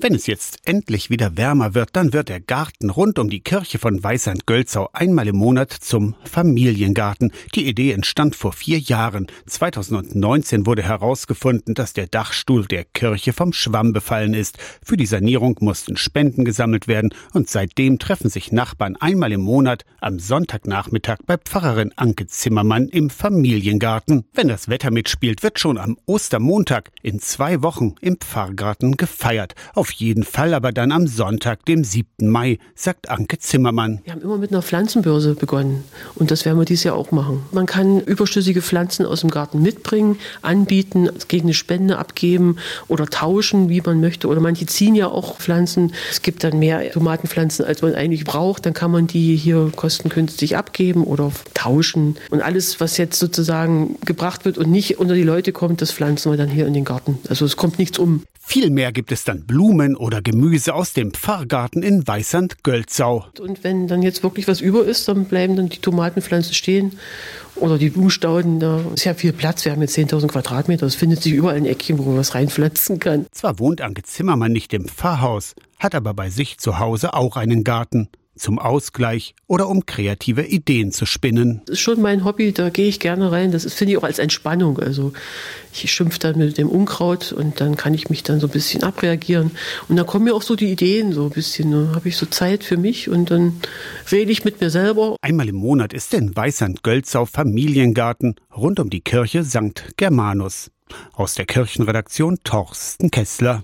Wenn es jetzt endlich wieder wärmer wird, dann wird der Garten rund um die Kirche von Weißand-Gölzau einmal im Monat zum Familiengarten. Die Idee entstand vor vier Jahren. 2019 wurde herausgefunden, dass der Dachstuhl der Kirche vom Schwamm befallen ist. Für die Sanierung mussten Spenden gesammelt werden und seitdem treffen sich Nachbarn einmal im Monat am Sonntagnachmittag bei Pfarrerin Anke Zimmermann im Familiengarten. Wenn das Wetter mitspielt, wird schon am Ostermontag in zwei Wochen im Pfarrgarten gefeiert. Auf auf jeden Fall aber dann am Sonntag, dem 7. Mai, sagt Anke Zimmermann. Wir haben immer mit einer Pflanzenbörse begonnen und das werden wir dieses Jahr auch machen. Man kann überschüssige Pflanzen aus dem Garten mitbringen, anbieten, gegen eine Spende abgeben oder tauschen, wie man möchte. Oder manche ziehen ja auch Pflanzen. Es gibt dann mehr Tomatenpflanzen, als man eigentlich braucht. Dann kann man die hier kostengünstig abgeben oder tauschen. Und alles, was jetzt sozusagen gebracht wird und nicht unter die Leute kommt, das pflanzen wir dann hier in den Garten. Also es kommt nichts um. Vielmehr gibt es dann Blumen oder Gemüse aus dem Pfarrgarten in Weißand-Gölzau. Und wenn dann jetzt wirklich was über ist, dann bleiben dann die Tomatenpflanzen stehen oder die Blumenstauden. Da ist ja viel Platz. Wir haben jetzt 10.000 Quadratmeter. Es findet sich überall ein Eckchen, wo man was reinpflanzen kann. Zwar wohnt Anke Zimmermann nicht im Pfarrhaus, hat aber bei sich zu Hause auch einen Garten zum Ausgleich oder um kreative Ideen zu spinnen. Das ist schon mein Hobby, da gehe ich gerne rein. Das finde ich auch als Entspannung. Also ich schimpfe dann mit dem Unkraut und dann kann ich mich dann so ein bisschen abreagieren. Und dann kommen mir auch so die Ideen so ein bisschen. Dann habe ich so Zeit für mich und dann rede ich mit mir selber. Einmal im Monat ist in Weißand-Gölzau Familiengarten rund um die Kirche St. Germanus. Aus der Kirchenredaktion Torsten Kessler.